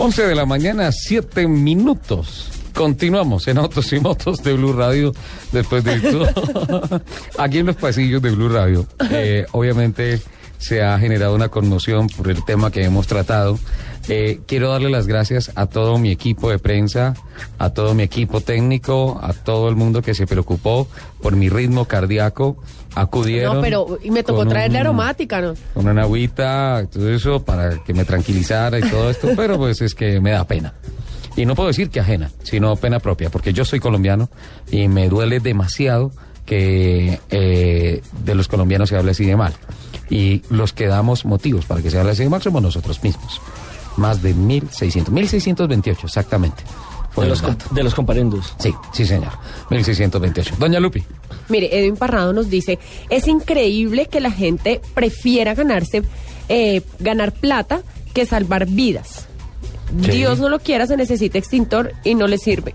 11 de la mañana, 7 minutos. Continuamos en Autos y Motos de Blue Radio después de esto. Aquí en los pasillos de Blue Radio, eh, obviamente se ha generado una conmoción por el tema que hemos tratado. Eh, quiero darle las gracias a todo mi equipo de prensa, a todo mi equipo técnico, a todo el mundo que se preocupó por mi ritmo cardíaco. Acudieron. No, pero y me tocó traerle un- aromática, ¿no? Con una agüita, todo eso para que me tranquilizara y todo esto, pero pues es que me da pena. Y no puedo decir que ajena, sino pena propia, porque yo soy colombiano y me duele demasiado que eh, de los colombianos se hable así de mal. Y los que damos motivos para que se hable así de mal somos nosotros mismos. Más de 1.600, 1.628 exactamente. Fue De los, de los comparendos. Sí, sí señor, 1.628. Doña Lupi. Mire, Edwin Parrado nos dice, es increíble que la gente prefiera ganarse, eh, ganar plata que salvar vidas. Sí. Dios no lo quiera, se necesita extintor y no le sirve.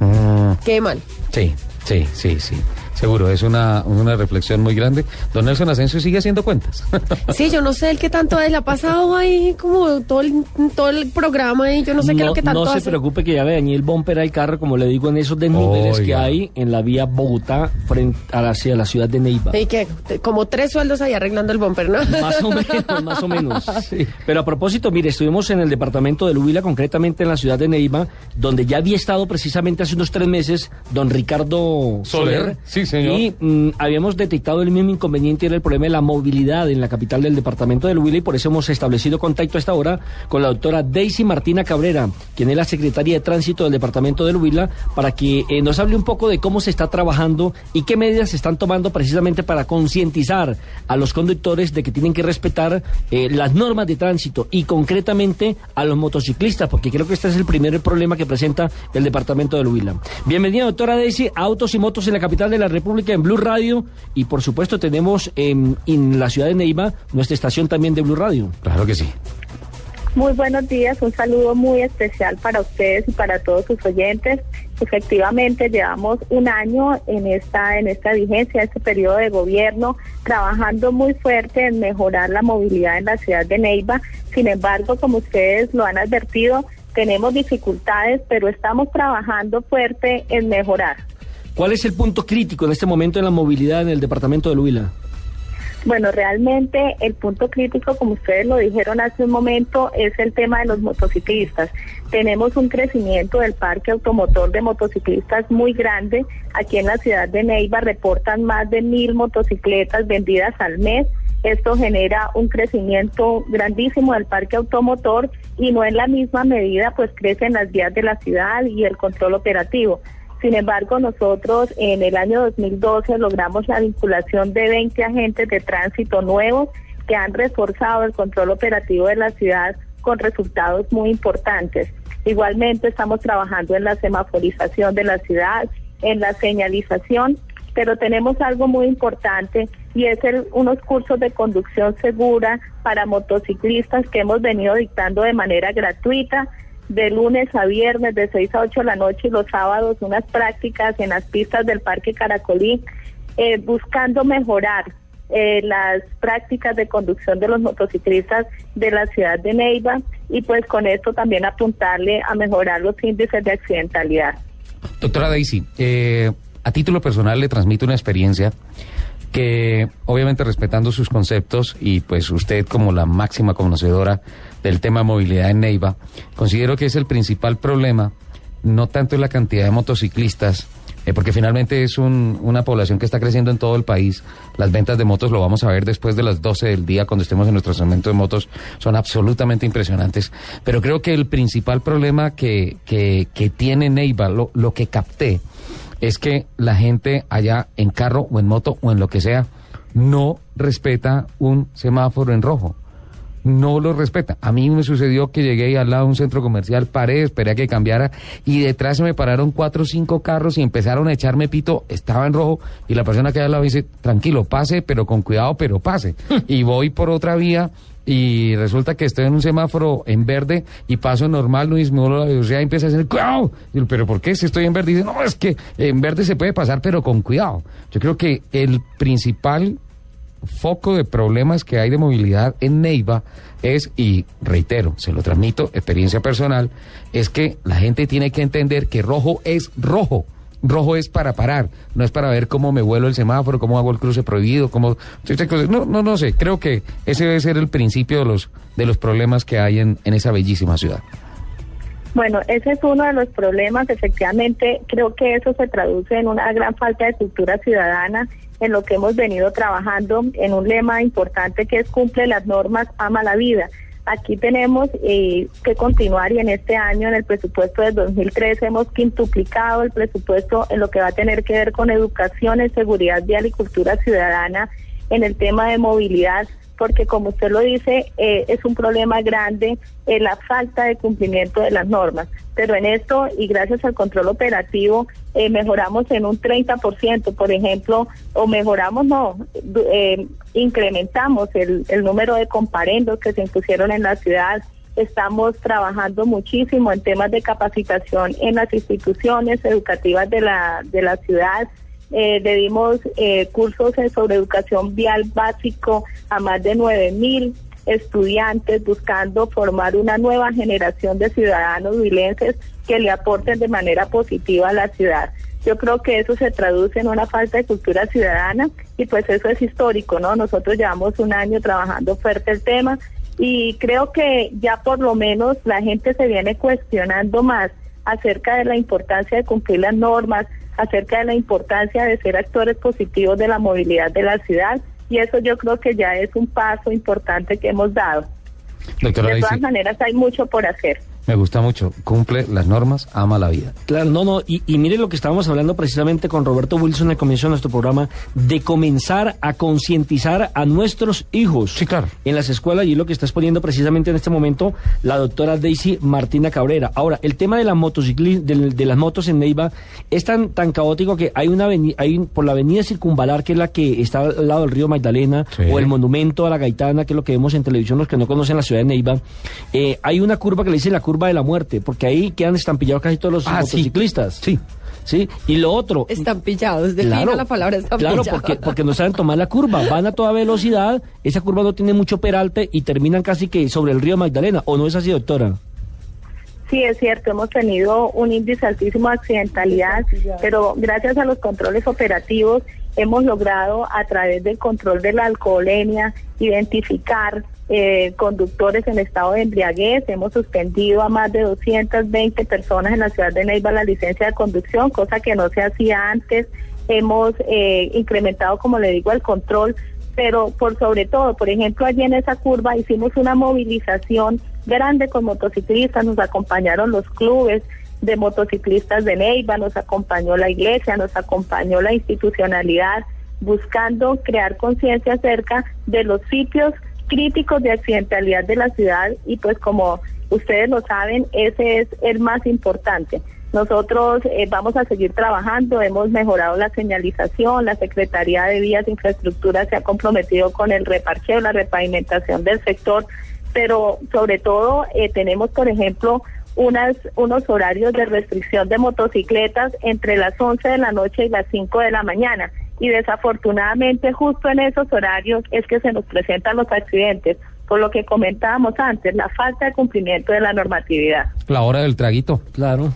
Mm. Qué mal. Sí, sí, sí, sí. Seguro, es una, una reflexión muy grande. Don Nelson Asensio sigue haciendo cuentas. Sí, yo no sé el que tanto es, le ha pasado ahí como todo el, todo el programa y yo no sé qué es lo que tanto no se hace. preocupe que ya le dañé el bumper al carro, como le digo, en esos desniveles que hay en la vía Bogotá frente a la, hacia la ciudad de Neiva. Y que como tres sueldos ahí arreglando el bumper, ¿no? Más o menos, más o menos. Pero a propósito, mire, estuvimos en el departamento de Huila, concretamente en la ciudad de Neiva, donde ya había estado precisamente hace unos tres meses don Ricardo Soler, Soler. sí, señor. Y mm, habíamos detectado el mismo inconveniente, era el problema de la movilidad en la capital del departamento de Huila y por eso hemos establecido contacto a esta hora con la doctora Daisy Martina Cabrera, quien es la secretaria de tránsito del departamento de Huila, para que eh, nos hable un poco de cómo se está trabajando y qué medidas se están tomando precisamente para concientizar a los conductores de que tienen que respetar eh, las normas de tránsito y concretamente a los motociclistas, porque creo que este es el primer problema que presenta el departamento de Huila. Bienvenida, doctora Daisy, a Autos y Motos en la capital de la República, en Blue Radio, y por supuesto tenemos em, en la ciudad de Neiva nuestra estación también de Blue Radio. Claro que sí. Muy buenos días, un saludo muy especial para ustedes y para todos sus oyentes. Efectivamente, llevamos un año en esta en esta vigencia, este periodo de gobierno, trabajando muy fuerte en mejorar la movilidad en la ciudad de Neiva. Sin embargo, como ustedes lo han advertido, tenemos dificultades, pero estamos trabajando fuerte en mejorar. ¿Cuál es el punto crítico en este momento en la movilidad en el departamento de Huila? Bueno, realmente el punto crítico, como ustedes lo dijeron hace un momento, es el tema de los motociclistas. Tenemos un crecimiento del parque automotor de motociclistas muy grande. Aquí en la ciudad de Neiva reportan más de mil motocicletas vendidas al mes. Esto genera un crecimiento grandísimo del parque automotor y no en la misma medida pues crecen las vías de la ciudad y el control operativo. Sin embargo, nosotros en el año 2012 logramos la vinculación de 20 agentes de tránsito nuevos que han reforzado el control operativo de la ciudad con resultados muy importantes. Igualmente estamos trabajando en la semaforización de la ciudad, en la señalización, pero tenemos algo muy importante y es el- unos cursos de conducción segura para motociclistas que hemos venido dictando de manera gratuita de lunes a viernes de 6 a 8 de la noche y los sábados unas prácticas en las pistas del Parque Caracolí eh, buscando mejorar eh, las prácticas de conducción de los motociclistas de la ciudad de Neiva y pues con esto también apuntarle a mejorar los índices de accidentalidad. Doctora Daisy, eh, a título personal le transmito una experiencia que obviamente respetando sus conceptos y pues usted como la máxima conocedora del tema movilidad en Neiva, considero que es el principal problema, no tanto la cantidad de motociclistas, eh, porque finalmente es un- una población que está creciendo en todo el país. Las ventas de motos lo vamos a ver después de las 12 del día cuando estemos en nuestro segmento de motos. Son absolutamente impresionantes. Pero creo que el principal problema que, que, que tiene Neiva, lo, lo que capté, es que la gente allá en carro o en moto o en lo que sea, no respeta un semáforo en rojo. No lo respeta. A mí me sucedió que llegué al lado de un centro comercial, paré, esperé a que cambiara y detrás se me pararon cuatro o cinco carros y empezaron a echarme pito. Estaba en rojo y la persona que al lado dice, tranquilo, pase, pero con cuidado, pero pase. y voy por otra vía y resulta que estoy en un semáforo en verde y paso normal, no disminuyo la velocidad y empieza a decir, cuidado. Pero ¿por qué si estoy en verde? Y dice, no, es que en verde se puede pasar, pero con cuidado. Yo creo que el principal foco de problemas que hay de movilidad en Neiva es, y reitero, se lo transmito, experiencia personal, es que la gente tiene que entender que rojo es rojo. Rojo es para parar, no es para ver cómo me vuelo el semáforo, cómo hago el cruce prohibido, cómo... No, no, no sé, creo que ese debe ser el principio de los, de los problemas que hay en, en esa bellísima ciudad. Bueno, ese es uno de los problemas. Efectivamente, creo que eso se traduce en una gran falta de cultura ciudadana en lo que hemos venido trabajando en un lema importante que es cumple las normas, ama la vida. Aquí tenemos eh, que continuar y en este año, en el presupuesto del 2013, hemos quintuplicado el presupuesto en lo que va a tener que ver con educación en seguridad vial y cultura ciudadana en el tema de movilidad porque como usted lo dice, eh, es un problema grande eh, la falta de cumplimiento de las normas. Pero en esto, y gracias al control operativo, eh, mejoramos en un 30%, por ejemplo, o mejoramos, no, incrementamos el, el número de comparendos que se impusieron en la ciudad. Estamos trabajando muchísimo en temas de capacitación en las instituciones educativas de la, de la ciudad eh, le dimos eh, cursos sobre educación vial básico a más de nueve mil estudiantes buscando formar una nueva generación de ciudadanos vilenses que le aporten de manera positiva a la ciudad. Yo creo que eso se traduce en una falta de cultura ciudadana y pues eso es histórico, ¿no? Nosotros llevamos un año trabajando fuerte el tema y creo que ya por lo menos la gente se viene cuestionando más acerca de la importancia de cumplir las normas, acerca de la importancia de ser actores positivos de la movilidad de la ciudad y eso yo creo que ya es un paso importante que hemos dado. de todas maneras hay mucho por hacer. Me gusta mucho. Cumple las normas, ama la vida. Claro, no, no. Y, y mire lo que estábamos hablando precisamente con Roberto Wilson al comienzo de nuestro programa, de comenzar a concientizar a nuestros hijos. Sí, claro. En las escuelas, y lo que está exponiendo precisamente en este momento la doctora Daisy Martina Cabrera. Ahora, el tema de la de, de, las motos en Neiva es tan, tan caótico que hay una hay por la avenida Circunvalar, que es la que está al lado del río Magdalena, sí. o el monumento a la Gaitana, que es lo que vemos en televisión los que no conocen la ciudad de Neiva, eh, hay una curva que le dice la curva curva de la muerte, porque ahí quedan estampillados casi todos los ah, motociclistas. Sí. sí. Y lo otro. Estampillados, defina claro, la palabra estampillado. Claro, porque, porque no saben tomar la curva. Van a toda velocidad, esa curva no tiene mucho peralte y terminan casi que sobre el río Magdalena. ¿O no es así, doctora? Sí, es cierto, hemos tenido un índice altísimo de accidentalidad, pero gracias a los controles operativos hemos logrado a través del control de la alcoholemia identificar eh, conductores en estado de embriaguez. Hemos suspendido a más de 220 personas en la ciudad de Neiva la licencia de conducción, cosa que no se hacía antes. Hemos eh, incrementado, como le digo, el control, pero por sobre todo, por ejemplo, allí en esa curva hicimos una movilización grande con motociclistas, nos acompañaron los clubes de motociclistas de Neiva, nos acompañó la iglesia, nos acompañó la institucionalidad, buscando crear conciencia acerca de los sitios críticos de accidentalidad de la ciudad y pues como ustedes lo saben, ese es el más importante. Nosotros eh, vamos a seguir trabajando, hemos mejorado la señalización, la Secretaría de Vías e Infraestructura se ha comprometido con el reparcheo, la repavimentación del sector, pero sobre todo eh, tenemos, por ejemplo, unas, unos horarios de restricción de motocicletas entre las 11 de la noche y las 5 de la mañana y desafortunadamente justo en esos horarios es que se nos presentan los accidentes, por lo que comentábamos antes, la falta de cumplimiento de la normatividad. La hora del traguito. Claro.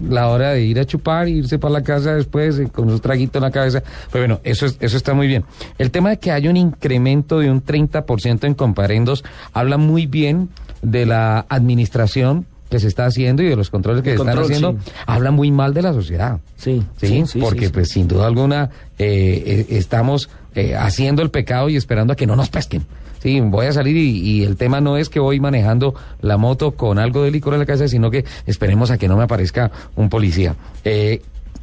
La hora de ir a chupar, irse para la casa después eh, con un traguito en la cabeza. Pero bueno, eso, es, eso está muy bien. El tema de que hay un incremento de un 30% en comparendos habla muy bien de la administración que se está haciendo y de los controles que se están haciendo, sí. habla muy mal de la sociedad. Sí, sí, sí porque pues sin duda alguna eh, eh, estamos eh, haciendo el pecado y esperando a que no nos pesquen. Sí, voy a salir y, y, el tema no es que voy manejando la moto con algo de licor en la cabeza, sino que esperemos a que no me aparezca un policía.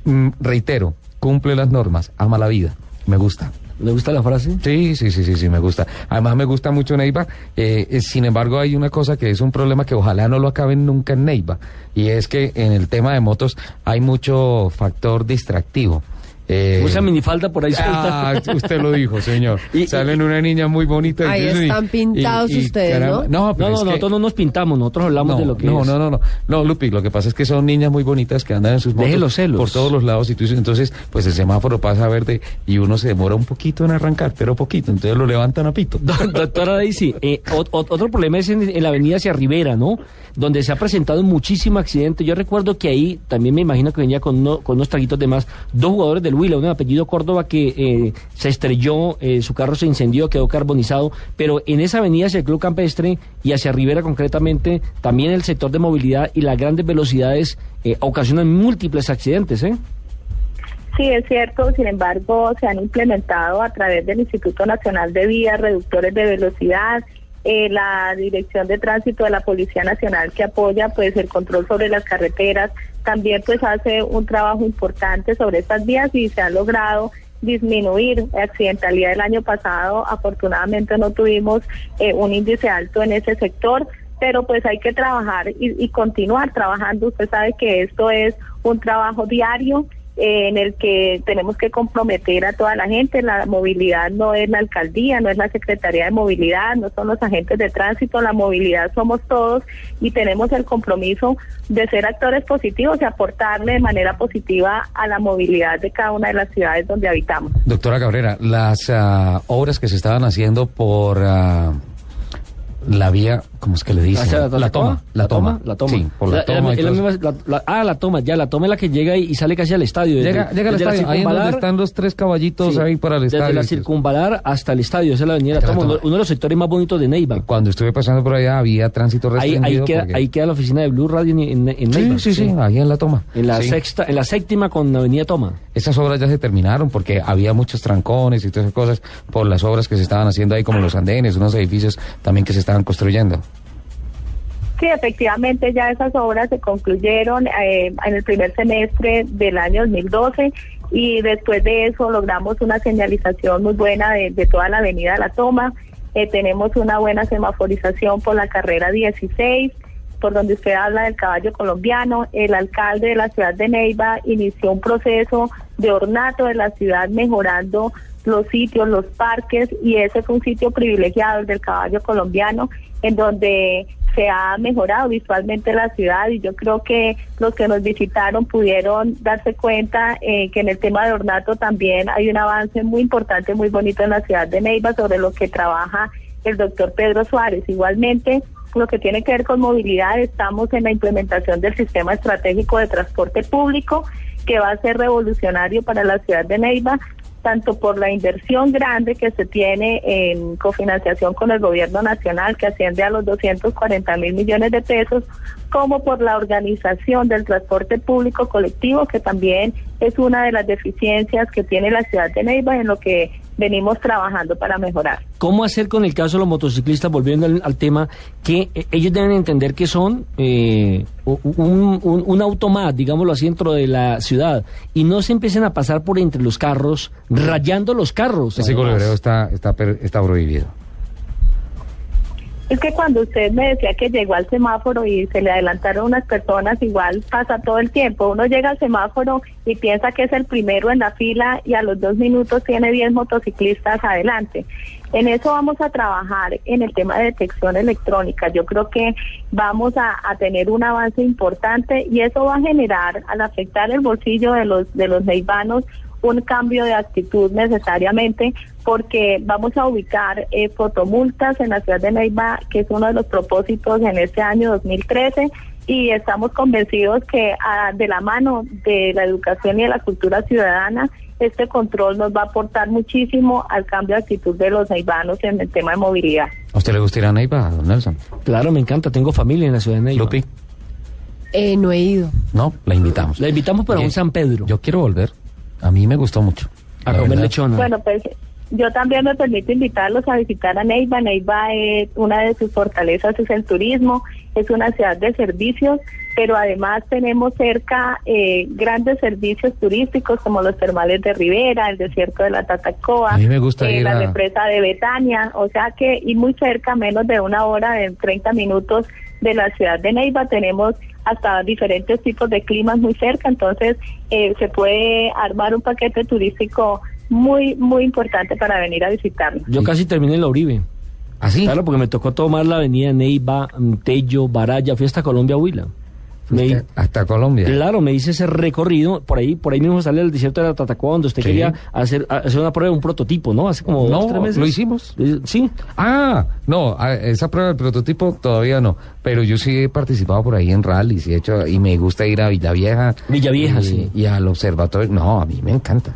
Mm, reitero, cumple las normas, ama la vida, me gusta. ¿Le gusta la frase? Sí, sí, sí, sí, sí, me gusta. Además me gusta mucho Neiva. Eh, eh, sin embargo, hay una cosa que es un problema que ojalá no lo acaben nunca en Neiva. Y es que en el tema de motos hay mucho factor distractivo. Eh, Usa minifalda por ahí Ah, usted lo dijo, señor. Y- Salen una niña muy bonita. Ahí y- están pintados ustedes, ¿no? No, pero No, no, nosotros no nos pintamos, nosotros hablamos no, de lo que no, es. no, no, no, no, Lupi, lo que pasa es que son niñas muy bonitas que andan en sus Deje motos los celos. por todos los lados y tú dices, entonces, pues el semáforo pasa a verde y uno se demora un poquito en arrancar, pero poquito, entonces lo levantan a pito. Do- Doctora Daisy, eh, ot- ot- otro problema es en, en la avenida hacia Rivera, ¿no? Donde se ha presentado muchísimo accidente. Yo recuerdo que ahí también me imagino que venía con, uno- con unos traguitos de más. Dos jugadores del Huila, de apellido Córdoba que eh, se estrelló, eh, su carro se incendió, quedó carbonizado. Pero en esa avenida hacia el Club Campestre y hacia Rivera concretamente, también el sector de movilidad y las grandes velocidades eh, ocasionan múltiples accidentes, ¿eh? Sí, es cierto, sin embargo, se han implementado a través del Instituto Nacional de Vías reductores de velocidad, eh, la Dirección de Tránsito de la Policía Nacional que apoya pues el control sobre las carreteras, también pues hace un trabajo importante sobre estas vías y se ha logrado disminuir accidentalidad del año pasado. Afortunadamente no tuvimos eh, un índice alto en ese sector, pero pues hay que trabajar y, y continuar trabajando. Usted sabe que esto es un trabajo diario en el que tenemos que comprometer a toda la gente. La movilidad no es la alcaldía, no es la Secretaría de Movilidad, no son los agentes de tránsito, la movilidad somos todos y tenemos el compromiso de ser actores positivos y aportarle de manera positiva a la movilidad de cada una de las ciudades donde habitamos. Doctora Cabrera, las ah, obras que se estaban haciendo por ah, la vía, ¿cómo es que le dicen? ¿Hacia la, toma, la toma, la toma. Sí, por la, La- toma. la todo eso. misma- la- la- ah, la toma, ya, la toma es la que llega y, y sale casi al estadio. desde- Llega, llega al la estadio, ahí donde están los tres caballitos sí, ahí para el estadio. Desde la circunvalar hasta el estadio, esa es la avenida la la toma, uno, Toma. de los sectores más bonitos de Neiva. Cuando estuve pasando por allá había tránsito restringido. ahí, queda, porque- ahí queda la oficina de Blue Radio en, en, en Sí, Neiva. sí, sí, ahí en la toma. En la Sí. sexta, en la séptima con Avenida Toma. Estas obras ya se terminaron porque había muchos trancones y todas esas cosas por las obras que se estaban haciendo ahí, como los andenes, unos edificios también que se estaban construyendo. Sí, efectivamente ya esas obras se concluyeron eh, en el primer semestre del año 2012 y después de eso logramos una señalización muy buena de, de toda la avenida La Toma. Eh, tenemos una buena semaforización por la carrera 16, por donde usted habla del caballo colombiano. El alcalde de la ciudad de Neiva inició un proceso de ornato de la ciudad mejorando los sitios, los parques, y ese fue un sitio privilegiado, el del caballo colombiano, en donde se ha mejorado visualmente la ciudad y yo creo que los que nos visitaron pudieron darse cuenta eh, que en el tema de ornato también hay un avance muy importante, muy bonito en la ciudad de Neiva sobre lo que trabaja el doctor Pedro Suárez. Igualmente, lo que tiene que ver con movilidad, estamos en la implementación del sistema estratégico de transporte público que va a ser revolucionario para la ciudad de Neiva tanto por la inversión grande que se tiene en cofinanciación con el gobierno nacional, que asciende a los 240 mil millones de pesos, como por la organización del transporte público colectivo, que también es una de las deficiencias que tiene la ciudad de Neiva en lo que venimos trabajando para mejorar. ¿Cómo hacer con el caso de los motociclistas, volviendo al, al tema, que eh, ellos deben entender que son eh, un, un, un auto más, digámoslo así, dentro de la ciudad, y no se empiecen a pasar por entre los carros, rayando los carros? Ese además. está, está, per- está prohibido. Es que cuando usted me decía que llegó al semáforo y se le adelantaron unas personas, igual pasa todo el tiempo. Uno llega al semáforo y piensa que es el primero en la fila y a los dos minutos tiene 10 motociclistas adelante. En eso vamos a trabajar en el tema de detección electrónica. Yo creo que vamos a, tener un avance importante y eso va a generar, al afectar el bolsillo de los, de los neivanos, un cambio de actitud necesariamente porque vamos a ubicar eh, fotomultas en la ciudad de Neiva, que es uno de los propósitos en este año 2013 y estamos convencidos que ah, de la mano de la educación y de la cultura ciudadana este control nos va a aportar muchísimo al cambio de actitud de los neivanos en el tema de movilidad. ¿A usted le gusta ir a Neiva, don Nelson? Claro, me encanta, tengo familia en la ciudad de Neiva. Lupi, Eh, no he ido. no, la invitamos. La invitamos para un San Pedro, Yo quiero volver. A mí me gustó mucho. a comer verdad. lechona. Bueno, pues yo también me permito invitarlos a visitar a Neiva. Neiva es una de sus fortalezas es el turismo es una ciudad de servicios, pero además tenemos cerca eh, grandes servicios turísticos como los termales de Rivera, el desierto de la Tatacoa, A mí me gusta eh, ir la a- represa de Betania, o sea que y muy cerca, menos de una hora, de 30 minutos de la ciudad de Neiva, tenemos hasta diferentes tipos de climas muy cerca, entonces eh, se puede armar un paquete turístico muy, muy importante para venir a visitarnos. Yo casi terminé en la Uribe. ¿Así? Claro, porque me tocó tomar la avenida Neiva, Tello, Baraya, fui hasta Colombia, Huila. Me- hasta Colombia. Claro, me hice ese recorrido, por ahí, por ahí mismo sale el desierto de la Tatacoa, donde usted Sí. quería hacer, hacer una prueba, un prototipo, ¿no? Hace como No, dos, tres meses. ¿lo hicimos? Eh, Sí. Ah, no, esa prueba del prototipo todavía no, pero yo sí he participado por ahí en rallies y he hecho y me gusta ir a Villavieja. Villavieja, y, sí. Y al observatorio. No, a mí me encanta.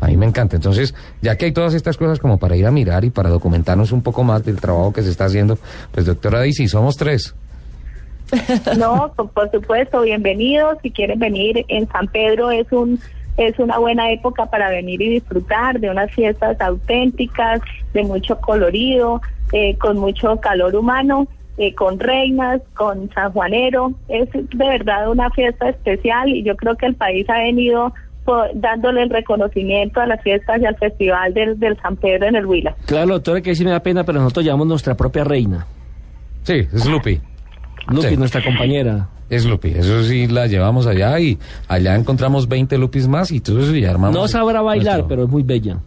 A mí me encanta. Entonces, ya que hay todas estas cosas como para ir a mirar y para documentarnos un poco más del trabajo que se está haciendo, pues doctora Daisy, somos tres. No, por, supuesto, bienvenidos. Si quieren venir en San Pedro es un es una buena época para venir y disfrutar de unas fiestas auténticas, de mucho colorido, eh, con mucho calor humano, eh, con reinas, con sanjuanero. Es de verdad una fiesta especial y yo creo que el país ha venido dándole el reconocimiento a las fiestas y al festival del, del San Pedro en el Huila. Claro, doctora, que sí me da pena, pero nosotros llamamos nuestra propia reina. Sí, es Lupi. Lupi, Sí. nuestra compañera. Es Lupi. Eso sí la llevamos allá y allá encontramos 20 Lupis más y todo eso y armamos. No sabrá bailar, nuestro- pero es muy bella.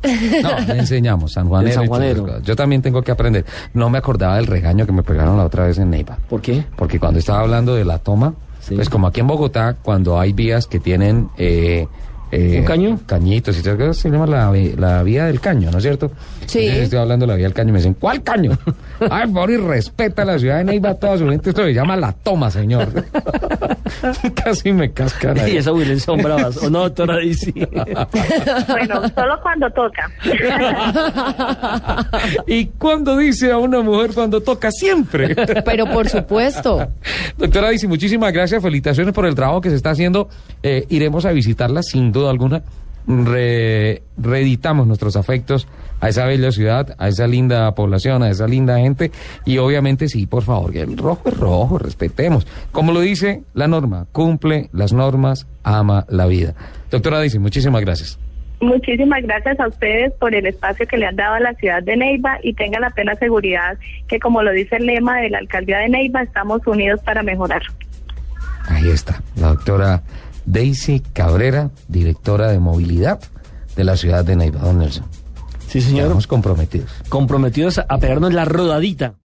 No, le enseñamos, San Juanero. Esas cosas. Yo también tengo que aprender. No me acordaba del regaño que me pegaron la otra vez en Neiva. ¿Por qué? Porque cuando estaba hablando de la toma, Sí. pues como aquí en Bogotá, cuando hay vías que tienen... Eh, eh, ¿Un caño? Cañitos y todo eso, se llama la, la vía del caño, ¿no es cierto? Sí. Entonces estoy hablando de la vía del caño y me dicen, ¿cuál caño? Ay, por favor, y respeta la ciudad de Neiva, toda su gente, esto se llama la toma, señor. Casi me cascan ahí. Y esa Willen son bravas. ¿O no, doctora Daisy? Bueno, solo cuando toca. ¿Y cuándo dice a una mujer cuando toca? Siempre. Pero por supuesto. Doctora Daisy, muchísimas gracias. Felicitaciones por el trabajo que se está haciendo. Eh, iremos a visitarla sin duda alguna. Re- reeditamos nuestros afectos a esa bella ciudad, a esa linda población, a esa linda gente. Y obviamente, sí, por favor, que el rojo es rojo, respetemos. Como lo dice la norma, cumple las normas, ama la vida. Doctora Daisy, muchísimas gracias. Muchísimas gracias a ustedes por el espacio que le han dado a la ciudad de Neiva y tengan la plena seguridad que, como lo dice el lema de la alcaldía de Neiva, estamos unidos para mejorar. Ahí está, la doctora Daisy Cabrera, directora de movilidad de la ciudad de Neiva, don Nelson. Sí, señor. Estamos comprometidos. Comprometidos a pegarnos la rodadita.